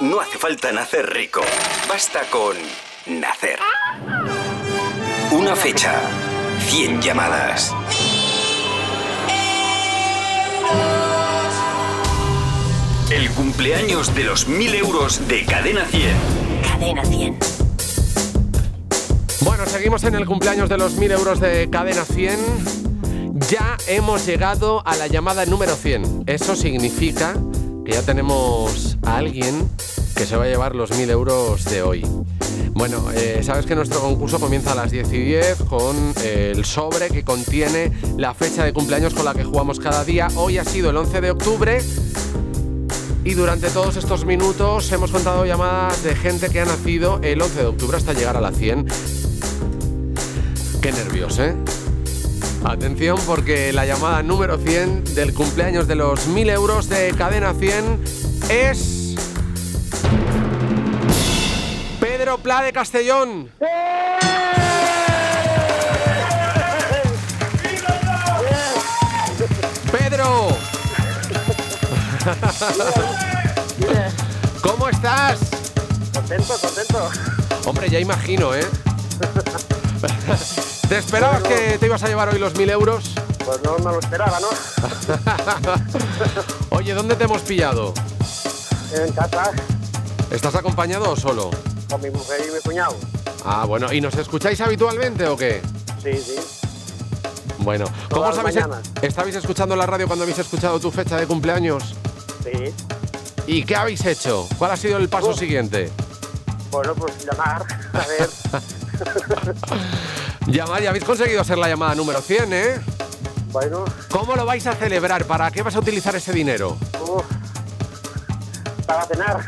no hace falta nacer rico. Basta con nacer. Una fecha, 100 llamadas. El cumpleaños de los 1000 euros de Cadena 100. Cadena 100. Bueno, seguimos en el cumpleaños de los 1000 euros de Cadena 100. Ya hemos llegado a la llamada número 100. Eso significa ya tenemos a alguien que se va a llevar los 1000 euros de hoy. Bueno, eh, sabes que nuestro concurso comienza a las 10 y 10 con eh, el sobre que contiene la fecha de cumpleaños con la que jugamos cada día. Hoy ha sido el 11 de octubre y durante todos estos minutos hemos contado llamadas de gente que ha nacido el 11 de octubre hasta llegar a la 100. Qué nervios, ¿eh? Atención porque la llamada número 100 del cumpleaños de los 1000 euros de cadena 100 es... Pedro Pla de Castellón. Pedro. ¿Cómo estás? Contento, contento. Hombre, ya imagino, ¿eh? ¿Te esperabas que te ibas a llevar hoy los 1000 euros? Pues no me lo esperaba, ¿no? Oye, ¿dónde te hemos pillado? En casa, ¿Estás acompañado o solo? con mi mujer y mi cuñado. Ah, bueno, ¿y nos escucháis habitualmente o qué? Sí, sí. Bueno, ¿cómo os habéis. ¿Estabais escuchando la radio cuando habéis escuchado tu fecha de cumpleaños? Sí. ¿Y qué habéis hecho? ¿Cuál ha sido el paso siguiente? Bueno, pues llamar, a ver. Llamar, ya habéis conseguido ser la llamada número 100, ¿eh? bueno, ¿Cómo lo vais a celebrar? ¿Para qué vas a utilizar ese dinero? uf, para cenar.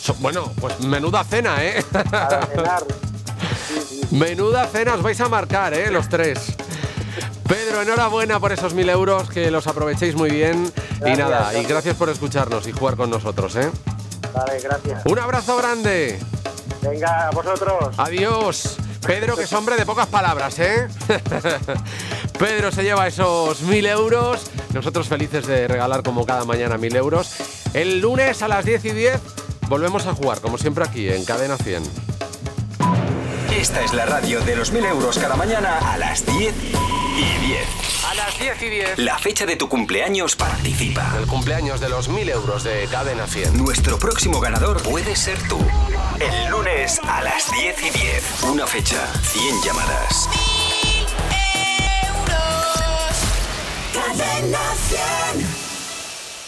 So- bueno, pues menuda cena, ¿eh? para cenar. Sí, sí. Menuda cena os vais a marcar, ¿eh? Los tres. Pedro, enhorabuena por esos mil euros, que los aprovechéis muy bien. y Gracias, nada, y gracias. gracias por escucharnos y jugar con nosotros, ¿eh? Vale, gracias. Un abrazo grande. Venga, a vosotros. Adiós. Pedro, que es hombre de pocas palabras, ¿eh? Pedro se lleva esos mil euros. Nosotros felices de regalar como cada mañana mil euros. El lunes a las 10 y 10 volvemos a jugar, como siempre aquí, en Cadena 100. Esta es la radio de los 1000 euros cada mañana a las 10 y 10. A las 10 y 10. La fecha de tu cumpleaños participa. El cumpleaños de los mil euros de Cadena 100. Nuestro próximo ganador puede ser tú. El lunes a las 10 y 10. Una fecha, 100 llamadas.